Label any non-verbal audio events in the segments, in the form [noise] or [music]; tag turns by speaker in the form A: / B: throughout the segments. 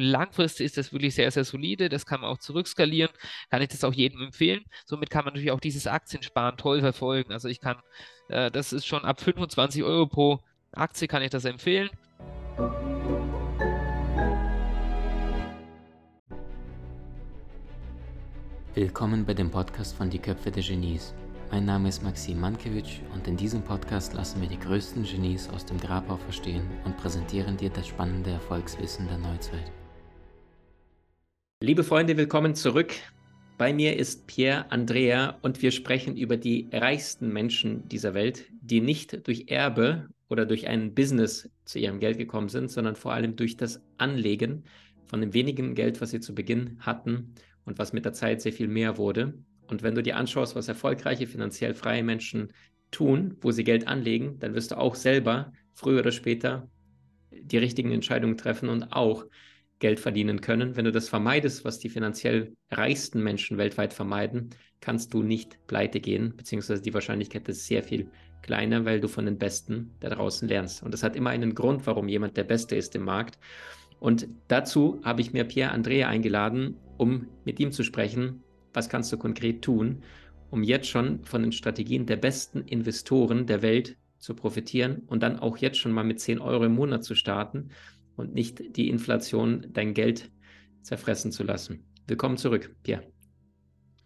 A: langfristig ist das wirklich sehr, sehr solide. Das kann man auch zurückskalieren. Kann ich das auch jedem empfehlen. Somit kann man natürlich auch dieses Aktiensparen toll verfolgen. Also ich kann, äh, das ist schon ab 25 Euro pro Aktie kann ich das empfehlen.
B: Willkommen bei dem Podcast von Die Köpfe der Genies. Mein Name ist Maxim Mankewitsch und in diesem Podcast lassen wir die größten Genies aus dem Grabau verstehen und präsentieren dir das spannende Erfolgswissen der Neuzeit.
C: Liebe Freunde, willkommen zurück. Bei mir ist Pierre Andrea und wir sprechen über die reichsten Menschen dieser Welt, die nicht durch Erbe oder durch ein Business zu ihrem Geld gekommen sind, sondern vor allem durch das Anlegen von dem wenigen Geld, was sie zu Beginn hatten und was mit der Zeit sehr viel mehr wurde. Und wenn du dir anschaust, was erfolgreiche, finanziell freie Menschen tun, wo sie Geld anlegen, dann wirst du auch selber früher oder später die richtigen Entscheidungen treffen und auch Geld verdienen können. Wenn du das vermeidest, was die finanziell reichsten Menschen weltweit vermeiden, kannst du nicht pleite gehen, beziehungsweise die Wahrscheinlichkeit ist sehr viel kleiner, weil du von den Besten da draußen lernst. Und das hat immer einen Grund, warum jemand der Beste ist im Markt. Und dazu habe ich mir Pierre Andrea eingeladen, um mit ihm zu sprechen, was kannst du konkret tun, um jetzt schon von den Strategien der besten Investoren der Welt zu profitieren und dann auch jetzt schon mal mit 10 Euro im Monat zu starten und nicht die Inflation dein Geld zerfressen zu lassen. Willkommen zurück, Pierre.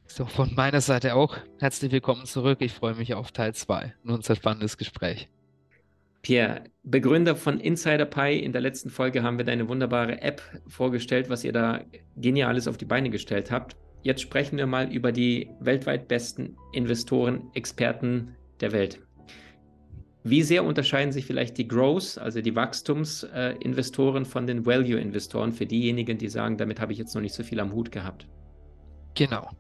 A: So, von meiner Seite auch herzlich willkommen zurück. Ich freue mich auf Teil 2 und unser spannendes Gespräch.
C: Pierre, Begründer von Insider Pi. In der letzten Folge haben wir deine wunderbare App vorgestellt, was ihr da Geniales auf die Beine gestellt habt. Jetzt sprechen wir mal über die weltweit besten Investoren, Experten der Welt. Wie sehr unterscheiden sich vielleicht die Growth, also die Wachstumsinvestoren von den Value-Investoren für diejenigen, die sagen, damit habe ich jetzt noch nicht so viel am Hut gehabt?
A: Genau.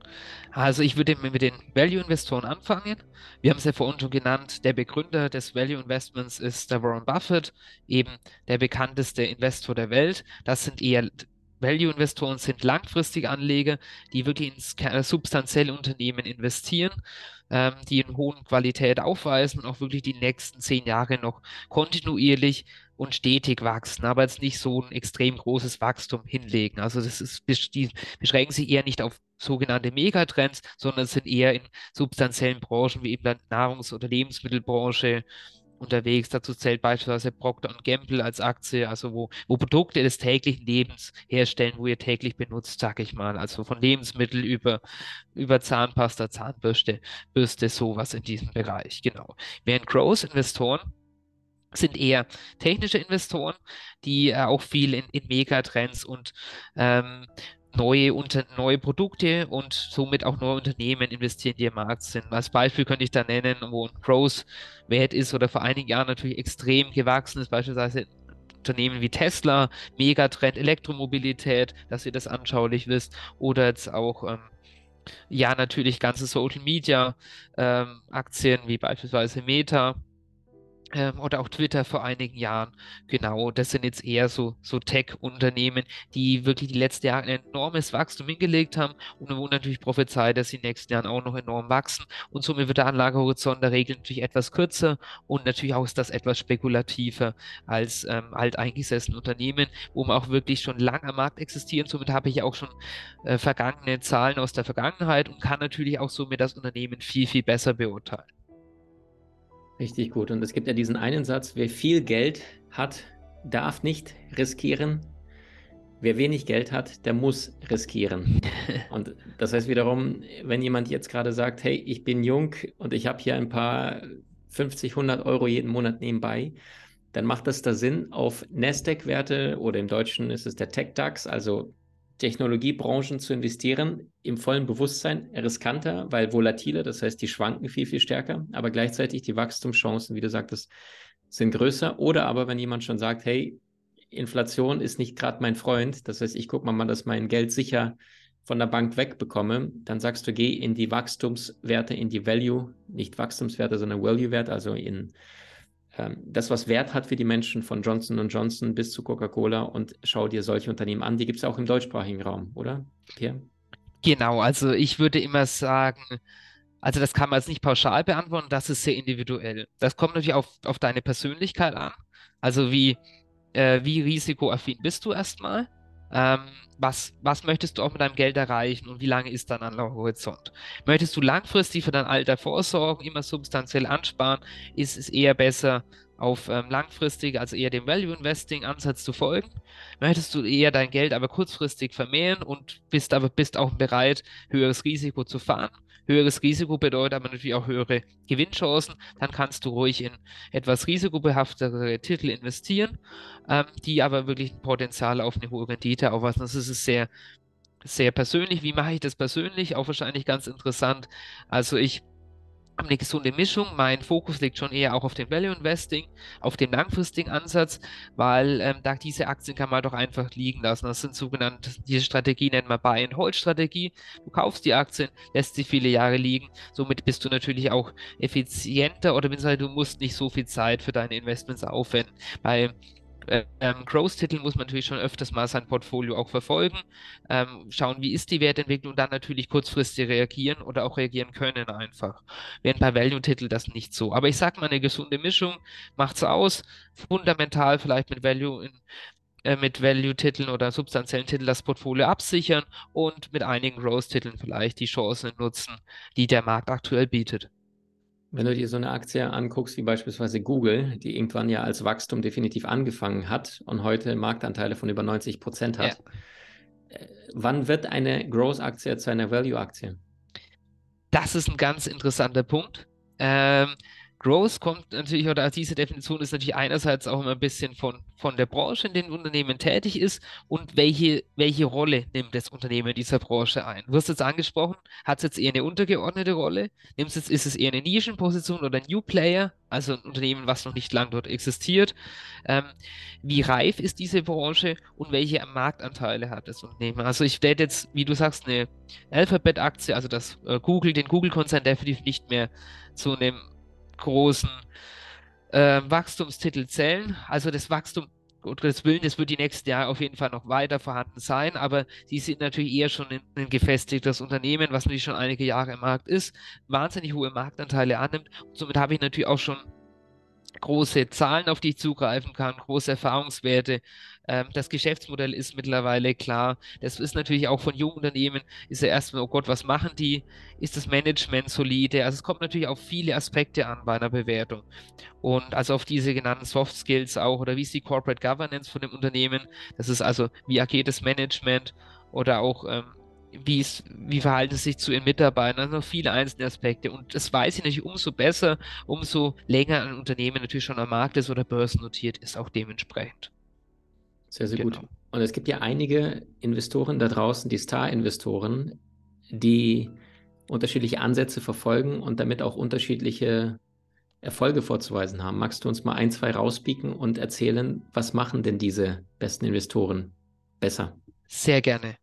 A: Also ich würde mit den Value-Investoren anfangen. Wir haben es ja vorhin schon genannt, der Begründer des Value-Investments ist der Warren Buffett, eben der bekannteste Investor der Welt. Das sind eher Value-Investoren, sind langfristige Anleger, die wirklich in substanzielle Unternehmen investieren, ähm, die in hohen Qualität aufweisen und auch wirklich die nächsten zehn Jahre noch kontinuierlich und stetig wachsen, aber jetzt nicht so ein extrem großes Wachstum hinlegen. Also das ist, die beschränken sich eher nicht auf sogenannte Megatrends, sondern sind eher in substanziellen Branchen wie eben der Nahrungs- oder Lebensmittelbranche unterwegs. Dazu zählt beispielsweise Procter Gamble als Aktie, also wo, wo Produkte des täglichen Lebens herstellen, wo ihr täglich benutzt, sag ich mal. Also von Lebensmitteln über, über Zahnpasta, Zahnbürste, Bürste, sowas in diesem Bereich, genau. Während Growth-Investoren sind eher technische Investoren, die äh, auch viel in, in Megatrends und ähm, neue, unter, neue Produkte und somit auch neue Unternehmen investieren, die im Markt sind. Als Beispiel könnte ich da nennen, wo ein Growth-Wert ist oder vor einigen Jahren natürlich extrem gewachsen ist, beispielsweise Unternehmen wie Tesla, Megatrend, Elektromobilität, dass ihr das anschaulich wisst, oder jetzt auch ähm, ja natürlich ganze Social Media ähm, Aktien wie beispielsweise Meta ähm, oder auch Twitter vor einigen Jahren. Genau, das sind jetzt eher so, so Tech-Unternehmen, die wirklich die letzten Jahre ein enormes Wachstum hingelegt haben und wo natürlich prophezeit, dass sie in den nächsten Jahren auch noch enorm wachsen. Und somit wird der Anlagehorizont der Regel natürlich etwas kürzer und natürlich auch ist das etwas spekulativer als ähm, alteingesessene Unternehmen, wo man auch wirklich schon lange am Markt existieren. Somit habe ich auch schon äh, vergangene Zahlen aus der Vergangenheit und kann natürlich auch somit das Unternehmen viel, viel besser beurteilen.
C: Richtig gut. Und es gibt ja diesen einen Satz, wer viel Geld hat, darf nicht riskieren. Wer wenig Geld hat, der muss riskieren. [laughs] Und das heißt wiederum, wenn jemand jetzt gerade sagt, hey, ich bin jung und ich habe hier ein paar 50, 100 Euro jeden Monat nebenbei, dann macht das da Sinn, auf Nasdaq-Werte oder im Deutschen ist es der Tech-DAX, also Technologiebranchen zu investieren, im vollen Bewusstsein riskanter, weil volatiler, das heißt, die schwanken viel, viel stärker, aber gleichzeitig die Wachstumschancen, wie du sagtest, sind größer. Oder aber, wenn jemand schon sagt, hey, Inflation ist nicht gerade mein Freund, das heißt, ich gucke mal, dass mein Geld sicher von der Bank wegbekomme, dann sagst du, geh in die Wachstumswerte, in die Value, nicht Wachstumswerte, sondern Value-Werte, also in das, was Wert hat für die Menschen von Johnson Johnson bis zu Coca-Cola und schau dir solche Unternehmen an. Die gibt es auch im deutschsprachigen Raum, oder, Pierre?
A: Genau, also ich würde immer sagen, also das kann man jetzt nicht pauschal beantworten, das ist sehr individuell. Das kommt natürlich auf, auf deine Persönlichkeit an. Also wie, äh, wie risikoaffin bist du erstmal? Ähm, was, was möchtest du auch mit deinem Geld erreichen und wie lange ist dein Anlagehorizont? Möchtest du langfristig für dein Alter vorsorgen, immer substanziell ansparen, ist es eher besser, auf ähm, langfristig, also eher dem Value Investing Ansatz zu folgen? Möchtest du eher dein Geld aber kurzfristig vermehren und bist aber bist auch bereit, höheres Risiko zu fahren? Höheres Risiko bedeutet aber natürlich auch höhere Gewinnchancen. Dann kannst du ruhig in etwas risikobehaftere Titel investieren, ähm, die aber wirklich ein Potenzial auf eine hohe Rendite aufweisen. Das ist sehr, sehr persönlich. Wie mache ich das persönlich? Auch wahrscheinlich ganz interessant. Also ich haben eine gesunde Mischung. Mein Fokus liegt schon eher auch auf dem Value Investing, auf dem langfristigen Ansatz, weil ähm, da diese Aktien kann man doch einfach liegen lassen. Das sind sogenannte, diese Strategie nennt man Buy-and-Hold-Strategie. Du kaufst die Aktien, lässt sie viele Jahre liegen. Somit bist du natürlich auch effizienter oder du musst nicht so viel Zeit für deine Investments aufwenden. Bei ähm, Growth-Titel muss man natürlich schon öfters mal sein Portfolio auch verfolgen, ähm, schauen, wie ist die Wertentwicklung, dann natürlich kurzfristig reagieren oder auch reagieren können einfach. Während bei Value-Titel das nicht so. Aber ich sag mal, eine gesunde Mischung macht's aus. Fundamental vielleicht mit Value in, äh, mit Value-Titeln oder substanziellen Titeln das Portfolio absichern und mit einigen Growth-Titeln vielleicht die Chancen nutzen, die der Markt aktuell bietet.
C: Wenn du dir so eine Aktie anguckst, wie beispielsweise Google, die irgendwann ja als Wachstum definitiv angefangen hat und heute Marktanteile von über 90 Prozent hat, ja. Äh, wann wird eine Growth-Aktie zu einer Value-Aktie?
A: Das ist ein ganz interessanter Punkt. Ähm, Growth kommt natürlich, oder diese Definition ist natürlich einerseits auch immer ein bisschen von, von der Branche, in der ein Unternehmen tätig ist und welche, welche Rolle nimmt das Unternehmen in dieser Branche ein. Du hast jetzt angesprochen, hat es jetzt eher eine untergeordnete Rolle? Nimmst jetzt, ist es eher eine Nischenposition oder ein New Player, also ein Unternehmen, was noch nicht lang dort existiert? Ähm, wie reif ist diese Branche und welche Marktanteile hat das Unternehmen? Also ich werde jetzt, wie du sagst, eine Alphabet-Aktie, also das äh, Google, den Google-Konzern definitiv nicht mehr zu einem großen äh, Wachstumstitel zählen. Also das Wachstum Gottes Willen, das wird die nächsten Jahre auf jeden Fall noch weiter vorhanden sein, aber sie sind natürlich eher schon ein gefestigtes Unternehmen, was natürlich schon einige Jahre im Markt ist, wahnsinnig hohe Marktanteile annimmt. Und somit habe ich natürlich auch schon große Zahlen, auf die ich zugreifen kann, große Erfahrungswerte. Ähm, das Geschäftsmodell ist mittlerweile klar. Das ist natürlich auch von jungen Unternehmen, ist ja erstmal, oh Gott, was machen die? Ist das Management solide? Also es kommt natürlich auf viele Aspekte an bei einer Bewertung. Und also auf diese genannten Soft Skills auch, oder wie ist die Corporate Governance von dem Unternehmen? Das ist also, wie agiert das Management oder auch ähm, wie, es, wie verhalten sie sich zu ihren Mitarbeitern, also noch viele einzelne Aspekte. Und das weiß ich natürlich umso besser, umso länger ein Unternehmen natürlich schon am Markt ist oder börsennotiert ist, auch dementsprechend.
C: Sehr, sehr genau. gut. Und es gibt ja einige Investoren da draußen, die Star-Investoren, die unterschiedliche Ansätze verfolgen und damit auch unterschiedliche Erfolge vorzuweisen haben. Magst du uns mal ein, zwei rauspieken und erzählen, was machen denn diese besten Investoren besser?
A: Sehr gerne.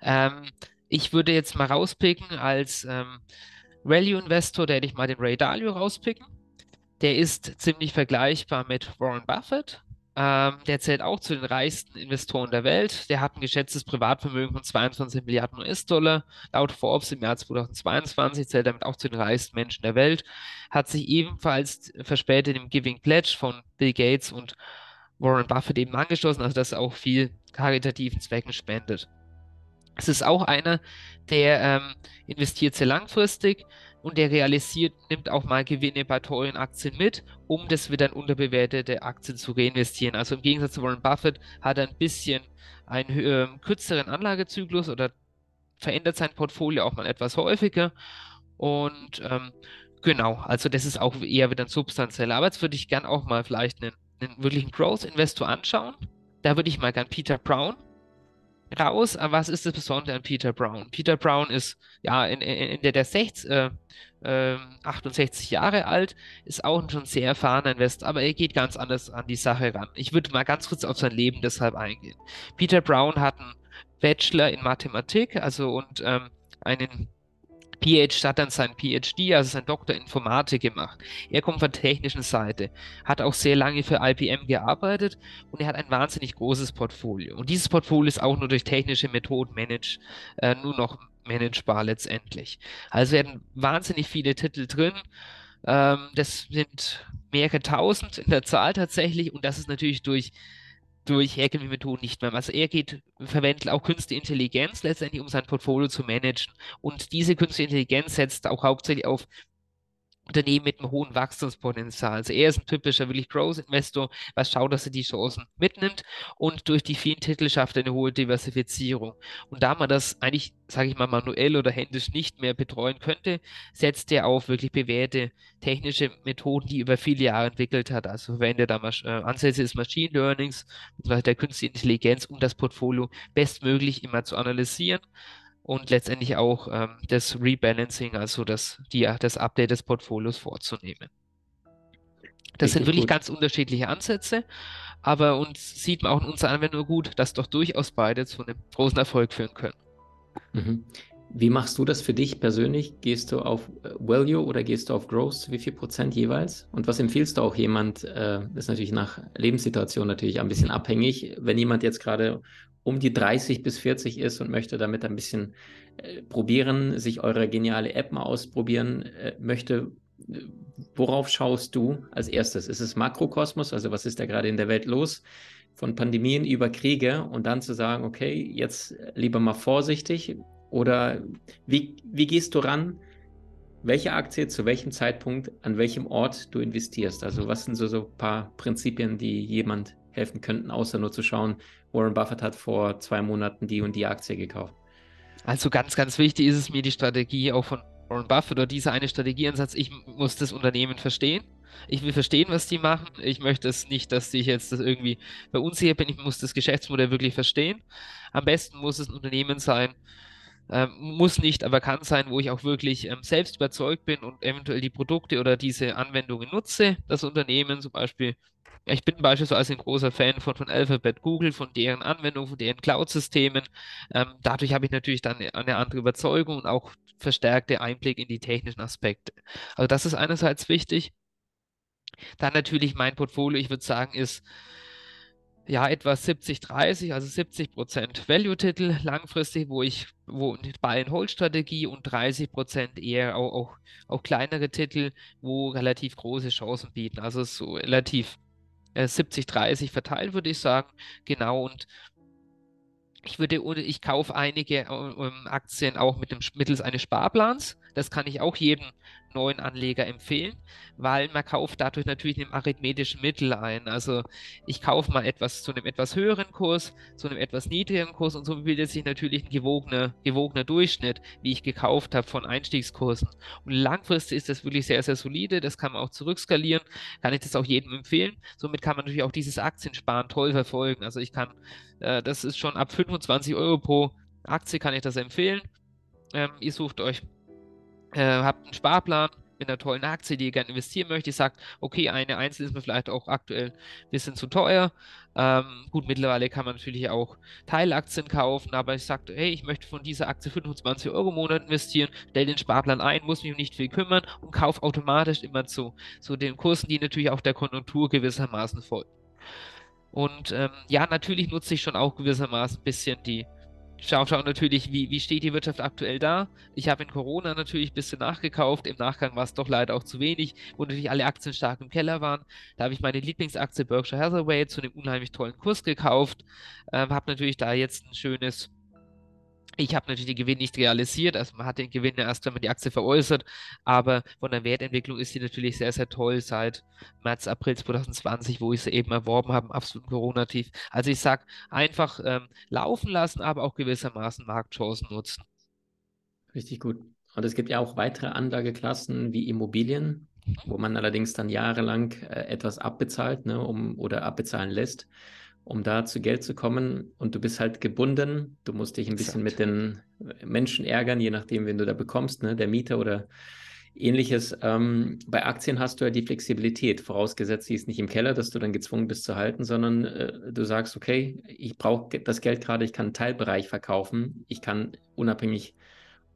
A: Ähm, ich würde jetzt mal rauspicken als ähm, Value-Investor, der hätte ich mal den Ray Dalio rauspicken. Der ist ziemlich vergleichbar mit Warren Buffett. Ähm, der zählt auch zu den reichsten Investoren der Welt. Der hat ein geschätztes Privatvermögen von 22 Milliarden US-Dollar. Laut Forbes im Jahr 2022 zählt er damit auch zu den reichsten Menschen der Welt. Hat sich ebenfalls verspätet im Giving Pledge von Bill Gates und Warren Buffett eben angeschlossen, also dass er auch viel karitativen Zwecken spendet. Es ist auch einer, der ähm, investiert sehr langfristig und der realisiert, nimmt auch mal Gewinne bei teuren Aktien mit, um das wieder in unterbewertete Aktien zu reinvestieren. Also im Gegensatz zu Warren Buffett hat er ein bisschen einen äh, kürzeren Anlagezyklus oder verändert sein Portfolio auch mal etwas häufiger. Und ähm, genau, also das ist auch eher wieder ein substanzieller. Aber jetzt würde ich gern auch mal vielleicht einen, einen wirklichen Growth-Investor anschauen. Da würde ich mal gern Peter Brown raus. Aber was ist das Besondere an Peter Brown? Peter Brown ist ja in, in, in der, der 60, äh, äh, 68 Jahre alt, ist auch schon sehr erfahrener Investor, aber er geht ganz anders an die Sache ran. Ich würde mal ganz kurz auf sein Leben deshalb eingehen. Peter Brown hat einen Bachelor in Mathematik, also und ähm, einen PhD hat dann sein PhD, also sein Doktor Informatik gemacht. Er kommt von der technischen Seite, hat auch sehr lange für IBM gearbeitet und er hat ein wahnsinnig großes Portfolio. Und dieses Portfolio ist auch nur durch technische Methoden manage, äh, nur noch managebar letztendlich. Also werden wahnsinnig viele Titel drin. Ähm, das sind mehrere tausend in der Zahl tatsächlich und das ist natürlich durch durch herkömmliche Methoden nicht mehr. Also er geht, verwendet auch Künstliche Intelligenz letztendlich, um sein Portfolio zu managen. Und diese Künstliche Intelligenz setzt auch hauptsächlich auf Unternehmen mit einem hohen Wachstumspotenzial. Also er ist ein typischer wirklich Growth-Investor, was schaut, dass er die Chancen mitnimmt und durch die vielen Titel schafft er eine hohe Diversifizierung. Und da man das eigentlich, sage ich mal, manuell oder händisch nicht mehr betreuen könnte, setzt er auf wirklich bewährte technische Methoden, die über viele Jahre entwickelt hat. Also verwendet da äh, Ansätze des Machine Learnings, der künstlichen Intelligenz, um das Portfolio bestmöglich immer zu analysieren und letztendlich auch ähm, das Rebalancing, also das, die, das Update des Portfolios vorzunehmen. Das Richtig sind wirklich gut. ganz unterschiedliche Ansätze, aber uns sieht man auch in unserer Anwendung gut, dass doch durchaus beide zu einem großen Erfolg führen können.
C: Mhm. Wie machst du das für dich persönlich? Gehst du auf äh, Value oder gehst du auf Growth? Wie viel Prozent jeweils? Und was empfiehlst du auch jemand? Äh, das ist natürlich nach Lebenssituation natürlich ein bisschen abhängig. Wenn jemand jetzt gerade um die 30 bis 40 ist und möchte damit ein bisschen äh, probieren, sich eure geniale App mal ausprobieren äh, möchte, worauf schaust du als erstes? Ist es Makrokosmos, also was ist da gerade in der Welt los? Von Pandemien über Kriege und dann zu sagen, okay, jetzt lieber mal vorsichtig oder wie, wie gehst du ran? Welche Aktie zu welchem Zeitpunkt, an welchem Ort du investierst? Also was sind so, so ein paar Prinzipien, die jemand helfen könnten, außer nur zu schauen, Warren Buffett hat vor zwei Monaten die und die Aktie gekauft.
A: Also ganz, ganz wichtig ist es mir die Strategie auch von Warren Buffett oder dieser eine Strategieansatz. Ich muss das Unternehmen verstehen. Ich will verstehen, was die machen. Ich möchte es nicht, dass ich jetzt das irgendwie verunsichert bin. Ich muss das Geschäftsmodell wirklich verstehen. Am besten muss es ein Unternehmen sein, ähm, muss nicht, aber kann sein, wo ich auch wirklich ähm, selbst überzeugt bin und eventuell die Produkte oder diese Anwendungen nutze. Das Unternehmen zum Beispiel ich bin beispielsweise ein großer Fan von, von Alphabet Google, von deren Anwendungen, von deren Cloud-Systemen. Ähm, dadurch habe ich natürlich dann eine, eine, andere Überzeugung und auch verstärkte Einblick in die technischen Aspekte. Also das ist einerseits wichtig. Dann natürlich mein Portfolio, ich würde sagen, ist ja etwa 70-30, also 70% Value-Titel langfristig, wo ich, wo Buy-and-Hold-Strategie und 30% eher auch, auch, auch kleinere Titel, wo relativ große Chancen bieten. Also so relativ 70-30 äh, verteilt, würde ich sagen. Genau, und ich würde, ich kaufe einige äh, Aktien auch mit dem, mittels eines Sparplans. Das kann ich auch jedem neuen Anleger empfehlen, weil man kauft dadurch natürlich einen arithmetischen Mittel ein. Also ich kaufe mal etwas zu einem etwas höheren Kurs, zu einem etwas niedrigeren Kurs und so bildet sich natürlich ein gewogener, gewogener Durchschnitt, wie ich gekauft habe von Einstiegskursen. Und langfristig ist das wirklich sehr, sehr solide. Das kann man auch zurückskalieren. Kann ich das auch jedem empfehlen. Somit kann man natürlich auch dieses Aktiensparen toll verfolgen. Also ich kann, äh, das ist schon ab 25 Euro pro Aktie kann ich das empfehlen. Ähm, ihr sucht euch äh, habt einen Sparplan mit einer tollen Aktie, die ihr gerne investieren möchtet. Ich sagt, okay, eine Einzel ist mir vielleicht auch aktuell ein bisschen zu teuer. Ähm, gut, mittlerweile kann man natürlich auch Teilaktien kaufen, aber ich sagte, hey, ich möchte von dieser Aktie 25 Euro im Monat investieren, stelle den Sparplan ein, muss mich um nicht viel kümmern und kaufe automatisch immer zu, zu den Kursen, die natürlich auch der Konjunktur gewissermaßen folgen. Und ähm, ja, natürlich nutze ich schon auch gewissermaßen ein bisschen die Schau, schau natürlich, wie, wie steht die Wirtschaft aktuell da. Ich habe in Corona natürlich ein bisschen nachgekauft. Im Nachgang war es doch leider auch zu wenig, wo natürlich alle Aktien stark im Keller waren. Da habe ich meine Lieblingsaktie Berkshire Hathaway zu einem unheimlich tollen Kurs gekauft. Ähm, habe natürlich da jetzt ein schönes ich habe natürlich den Gewinn nicht realisiert, also man hat den Gewinn erst, wenn man die Aktie veräußert, aber von der Wertentwicklung ist sie natürlich sehr, sehr toll seit März, April 2020, wo ich sie eben erworben habe, absolut Corona-tief. Also ich sage einfach ähm, laufen lassen, aber auch gewissermaßen Marktchancen nutzen.
C: Richtig gut. Und es gibt ja auch weitere Anlageklassen wie Immobilien, wo man allerdings dann jahrelang äh, etwas abbezahlt ne, um, oder abbezahlen lässt um da zu Geld zu kommen. Und du bist halt gebunden. Du musst dich ein bisschen mit den Menschen ärgern, je nachdem, wen du da bekommst, ne? der Mieter oder ähnliches. Ähm, bei Aktien hast du ja die Flexibilität, vorausgesetzt, sie ist nicht im Keller, dass du dann gezwungen bist zu halten, sondern äh, du sagst, okay, ich brauche das Geld gerade, ich kann einen Teilbereich verkaufen, ich kann unabhängig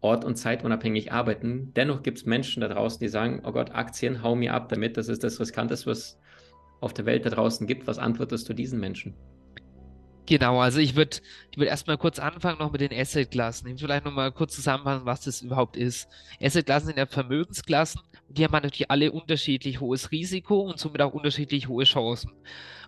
C: Ort und Zeit unabhängig arbeiten. Dennoch gibt es Menschen da draußen, die sagen, oh Gott, Aktien, hau mir ab damit, das ist das Riskanteste, was auf der Welt da draußen gibt. Was antwortest du diesen Menschen?
A: Genau, also ich würde ich würd erstmal kurz anfangen noch mit den Asset-Klassen. Ich würde vielleicht nochmal kurz zusammenfassen, was das überhaupt ist. Asset-Klassen sind ja Vermögensklassen die haben natürlich alle unterschiedlich hohes Risiko und somit auch unterschiedlich hohe Chancen.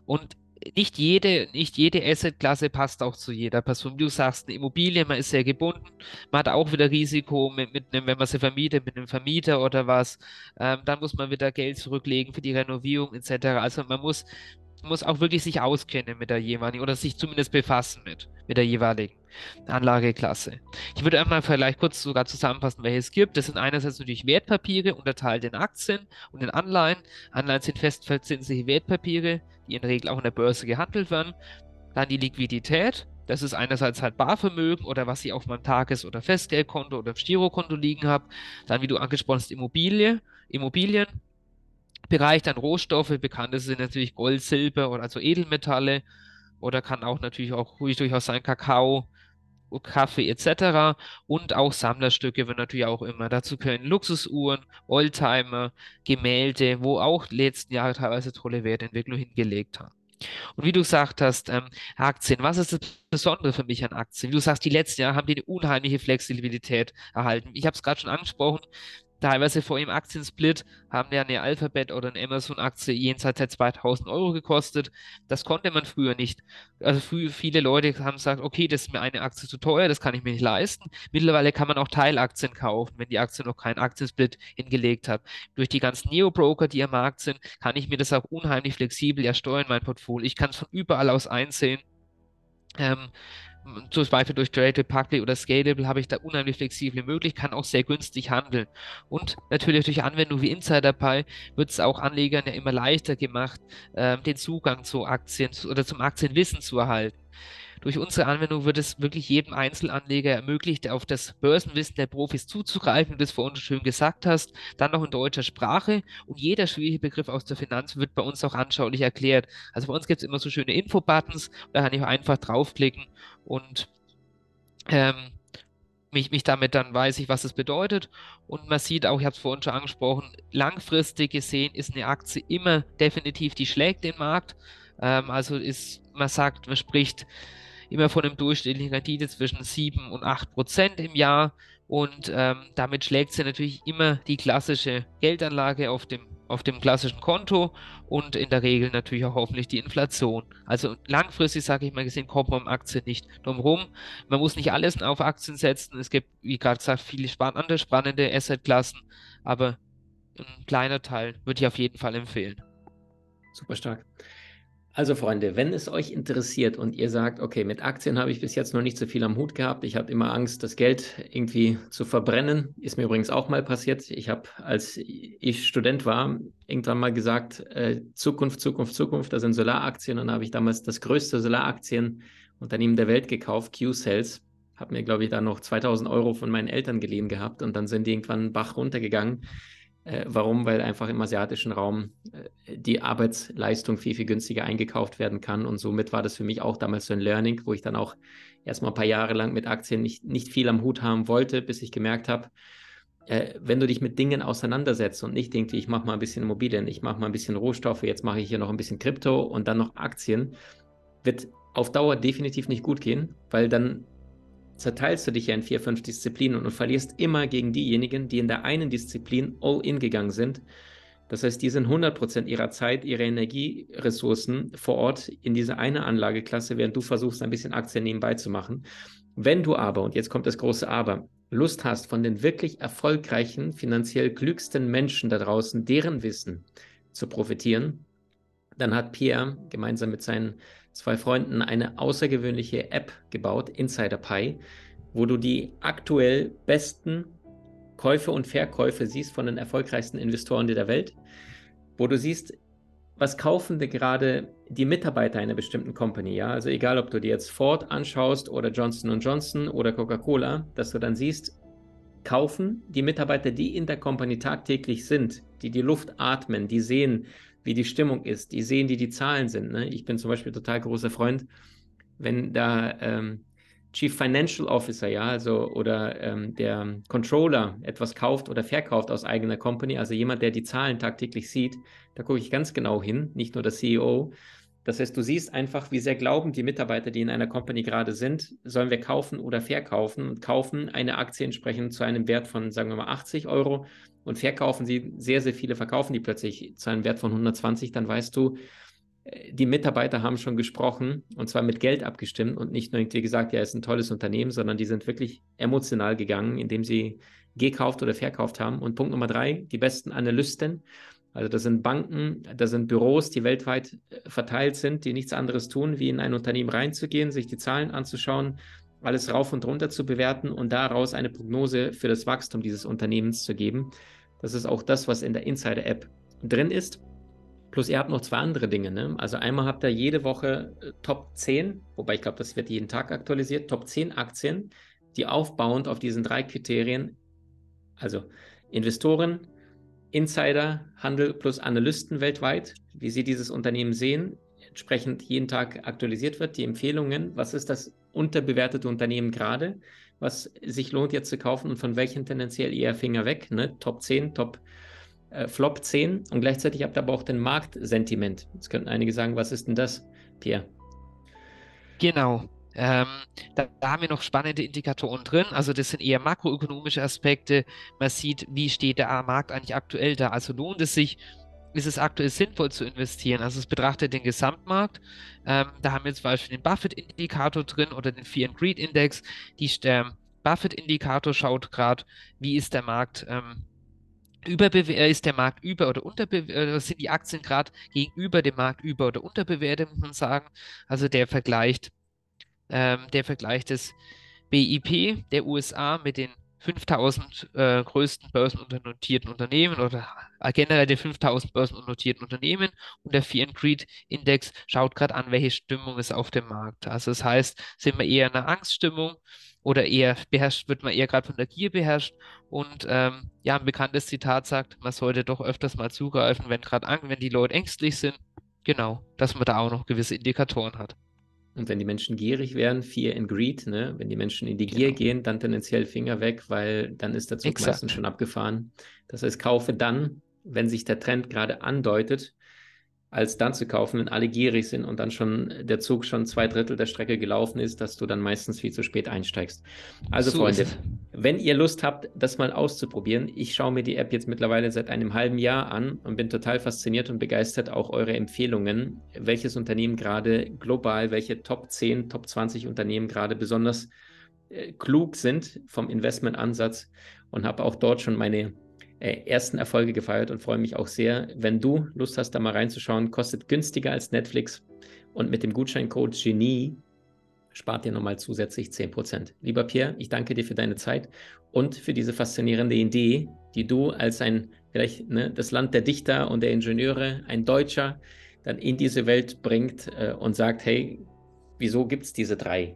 A: Und nicht jede, nicht jede Assetklasse passt auch zu jeder Person. Du sagst, eine Immobilie, man ist sehr gebunden, man hat auch wieder Risiko mit, mit einem, wenn man sie vermietet, mit einem Vermieter oder was. Ähm, dann muss man wieder Geld zurücklegen für die Renovierung etc. Also man muss, muss auch wirklich sich auskennen mit der jeweiligen oder sich zumindest befassen mit, mit der jeweiligen Anlageklasse. Ich würde einmal vielleicht kurz sogar zusammenfassen, welche es gibt. Das sind einerseits natürlich Wertpapiere, unterteilt in Aktien und in Anleihen. Anleihen sind festverzinsliche Wertpapiere, die in der Regel auch in der Börse gehandelt werden. Dann die Liquidität. Das ist einerseits halt Barvermögen oder was ich auf meinem Tages- oder Festgeldkonto oder im Girokonto liegen habe. Dann, wie du angesprochen hast, Immobilie, Immobilien. Bereich dann Rohstoffe, bekannte sind natürlich Gold, Silber oder also Edelmetalle oder kann auch natürlich auch ruhig durchaus sein Kakao, Kaffee etc. Und auch Sammlerstücke werden natürlich auch immer. Dazu können Luxusuhren, Oldtimer, Gemälde, wo auch letzten Jahre teilweise tolle Wertentwicklung hingelegt haben. Und wie du gesagt hast, ähm, Aktien, was ist das Besondere für mich an Aktien? Wie du sagst, die letzten Jahre haben die eine unheimliche Flexibilität erhalten. Ich habe es gerade schon angesprochen, teilweise vor dem Aktiensplit haben ja eine Alphabet oder eine Amazon-Aktie jenseits der 2000 Euro gekostet. Das konnte man früher nicht. Also früher, viele Leute haben gesagt, okay, das ist mir eine Aktie zu teuer, das kann ich mir nicht leisten. Mittlerweile kann man auch Teilaktien kaufen, wenn die Aktie noch keinen Aktiensplit hingelegt hat. Durch die ganzen Neo-Broker, die am Markt sind, kann ich mir das auch unheimlich flexibel ersteuern, mein Portfolio. Ich kann es von überall aus einsehen. Ähm, zum Beispiel durch Trade Republic oder Scalable habe ich da unheimlich flexible Möglichkeiten, kann auch sehr günstig handeln. Und natürlich durch Anwendungen wie Insider Pi wird es auch Anlegern ja immer leichter gemacht, äh, den Zugang zu Aktien oder zum Aktienwissen zu erhalten. Durch unsere Anwendung wird es wirklich jedem Einzelanleger ermöglicht, auf das Börsenwissen der Profis zuzugreifen, wie du es vorhin schön gesagt hast, dann noch in deutscher Sprache und jeder schwierige Begriff aus der Finanz wird bei uns auch anschaulich erklärt. Also bei uns gibt es immer so schöne Info-Buttons, da kann ich einfach draufklicken und ähm, mich, mich damit dann weiß ich, was es bedeutet. Und man sieht auch, ich habe es vorhin schon angesprochen, langfristig gesehen ist eine Aktie immer definitiv, die schlägt den Markt. Ähm, also ist, man sagt, man spricht immer von einem durchschnittlichen Rendite zwischen 7 und 8 Prozent im Jahr. Und ähm, damit schlägt sie natürlich immer die klassische Geldanlage auf dem, auf dem klassischen Konto und in der Regel natürlich auch hoffentlich die Inflation. Also langfristig, sage ich mal gesehen, kommt man um Aktien nicht drum rum. Man muss nicht alles auf Aktien setzen. Es gibt, wie gerade gesagt, viele spannende, spannende Assetklassen, aber ein kleiner Teil würde ich auf jeden Fall empfehlen.
C: Super stark. Also Freunde, wenn es euch interessiert und ihr sagt, okay, mit Aktien habe ich bis jetzt noch nicht so viel am Hut gehabt, ich habe immer Angst, das Geld irgendwie zu verbrennen, ist mir übrigens auch mal passiert. Ich habe, als ich Student war, irgendwann mal gesagt, äh, Zukunft, Zukunft, Zukunft, das sind Solaraktien und habe ich damals das größte Solaraktien-Unternehmen der Welt gekauft, Q-Cells. Habe mir, glaube ich, da noch 2000 Euro von meinen Eltern geliehen gehabt und dann sind die irgendwann Bach runtergegangen. Äh, warum? Weil einfach im asiatischen Raum äh, die Arbeitsleistung viel, viel günstiger eingekauft werden kann. Und somit war das für mich auch damals so ein Learning, wo ich dann auch erstmal ein paar Jahre lang mit Aktien nicht, nicht viel am Hut haben wollte, bis ich gemerkt habe, äh, wenn du dich mit Dingen auseinandersetzt und nicht irgendwie, ich mache mal ein bisschen Immobilien, ich mache mal ein bisschen Rohstoffe, jetzt mache ich hier noch ein bisschen Krypto und dann noch Aktien, wird auf Dauer definitiv nicht gut gehen, weil dann zerteilst du dich ja in vier, fünf Disziplinen und, verlierst immer gegen diejenigen, die in der einen Disziplin all in gegangen sind. Das heißt, die sind 100% ihrer Zeit, ihrer Energieressourcen vor Ort in diese eine Anlageklasse, während du versuchst, ein bisschen Aktien nebenbei zu machen. Wenn du aber, und jetzt kommt das große Aber, Lust hast, von den wirklich erfolgreichen, finanziell klügsten Menschen da draußen, deren Wissen zu profitieren, dann hat Pierre gemeinsam mit seinen zwei Freunden eine außergewöhnliche App gebaut, Insider Pi, wo du die aktuell besten Käufe und Verkäufe siehst von den erfolgreichsten Investoren der Welt, wo du siehst, was kaufen denn gerade die Mitarbeiter einer bestimmten Company, ja? Also egal, ob du dir jetzt Ford anschaust oder Johnson Johnson oder Coca-Cola, dass du dann siehst, kaufen die Mitarbeiter, die in der Company tagtäglich sind, die die Luft atmen, die sehen, wie die Stimmung ist, die sehen, die die Zahlen sind. Ne? Ich bin zum Beispiel total großer Freund, wenn da ähm, Chief Financial Officer, ja, also oder ähm, der Controller etwas kauft oder verkauft aus eigener Company, also jemand, der die Zahlen tagtäglich sieht, da gucke ich ganz genau hin, nicht nur der CEO. Das heißt, du siehst einfach, wie sehr glauben die Mitarbeiter, die in einer Company gerade sind, sollen wir kaufen oder verkaufen und kaufen eine Aktie entsprechend zu einem Wert von, sagen wir mal, 80 Euro und verkaufen sie, sehr, sehr viele verkaufen die plötzlich zu einem Wert von 120, dann weißt du, äh, die Mitarbeiter haben schon gesprochen und zwar mit Geld abgestimmt und nicht nur irgendwie gesagt, ja, es ist ein tolles Unternehmen, sondern die sind wirklich emotional gegangen, indem sie gekauft oder verkauft haben. Und Punkt Nummer drei, die besten Analysten. Also das sind Banken, das sind Büros, die weltweit äh, verteilt sind, die nichts anderes tun, wie in ein Unternehmen reinzugehen, sich die Zahlen anzuschauen, alles rauf und runter zu bewerten und daraus eine Prognose für das Wachstum dieses Unternehmens zu geben. Das ist auch das, was in der Insider-App drin ist. Plus ihr habt noch zwei andere Dinge. Ne? Also einmal habt ihr jede Woche äh, Top 10, wobei ich glaube, das wird jeden Tag aktualisiert, Top 10 Aktien, die aufbauend auf diesen drei Kriterien, also Investoren, Insider, Handel plus Analysten weltweit, wie sie dieses Unternehmen sehen, entsprechend jeden Tag aktualisiert wird, die Empfehlungen, was ist das unterbewertete Unternehmen gerade, was sich lohnt jetzt zu kaufen und von welchen tendenziell eher Finger weg, ne? Top 10, Top äh, Flop 10 und gleichzeitig habt ihr aber auch den Marktsentiment. Jetzt könnten einige sagen, was ist denn das, Pierre?
A: Genau. Ähm, da, da, haben wir noch spannende Indikatoren drin. Also das sind eher makroökonomische Aspekte. Man sieht, wie steht der Markt eigentlich aktuell da. Also lohnt es sich, ist es aktuell sinnvoll zu investieren? Also es betrachtet den Gesamtmarkt. Ähm, da haben wir zum Beispiel den Buffett-Indikator drin oder den Fear and Greed Index. Die, der Buffett-Indikator schaut gerade, wie ist der Markt ähm, Überbewer ist der Markt über- oder unterbewertet, äh, sind die Aktien gerade gegenüber dem Markt über- oder unterbewertet, muss man sagen. Also der vergleicht, ähm, der vergleicht das BIP der USA mit den 5000 äh, größten börsennotierten Unternehmen oder generell den 5000 börsennotierten Unternehmen und der Fear and Greed Index schaut gerade an, welche Stimmung ist auf dem Markt. Also das heißt, sind wir eher in einer Angststimmung oder eher beherrscht, wird man eher gerade von der Gier beherrscht. Und ähm, ja, ein bekanntes Zitat sagt, man sollte doch öfters mal zugreifen, wenn gerade wenn die Leute ängstlich sind. Genau, dass man da auch noch gewisse Indikatoren hat.
C: Und wenn die Menschen gierig werden, Fear and Greed, ne? wenn die Menschen in die Gier genau. gehen, dann tendenziell Finger weg, weil dann ist der Zug Exakt. meistens schon abgefahren. Das heißt, kaufe dann, wenn sich der Trend gerade andeutet, als dann zu kaufen, wenn alle gierig sind und dann schon der Zug schon zwei Drittel der Strecke gelaufen ist, dass du dann meistens viel zu spät einsteigst. Also so Freunde, wenn ihr Lust habt, das mal auszuprobieren, ich schaue mir die App jetzt mittlerweile seit einem halben Jahr an und bin total fasziniert und begeistert auch eure Empfehlungen, welches Unternehmen gerade global, welche Top 10, Top 20 Unternehmen gerade besonders äh, klug sind vom Investmentansatz und habe auch dort schon meine ersten Erfolge gefeiert und freue mich auch sehr. Wenn du Lust hast, da mal reinzuschauen, kostet günstiger als Netflix und mit dem Gutscheincode Genie spart ihr nochmal zusätzlich 10%. Lieber Pierre, ich danke dir für deine Zeit und für diese faszinierende Idee, die du als ein, vielleicht ne, das Land der Dichter und der Ingenieure, ein Deutscher, dann in diese Welt bringt äh, und sagt, hey, wieso gibt es diese drei?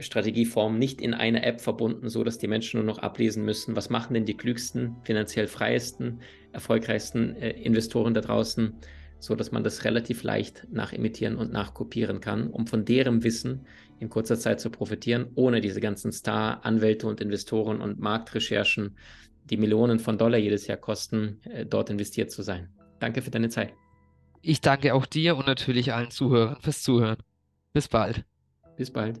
C: Strategieform nicht in einer App verbunden, so dass die Menschen nur noch ablesen müssen, was machen denn die klügsten, finanziell freiesten, erfolgreichsten äh, Investoren da draußen, so dass man das relativ leicht nachimitieren und nachkopieren kann, um von deren Wissen in kurzer Zeit zu profitieren, ohne diese ganzen Star-Anwälte und Investoren und Marktrecherchen, die Millionen von Dollar jedes Jahr kosten, äh, dort investiert zu sein. Danke für deine Zeit.
A: Ich danke auch dir und natürlich allen Zuhörern fürs Zuhören. Bis bald.
C: Bis bald.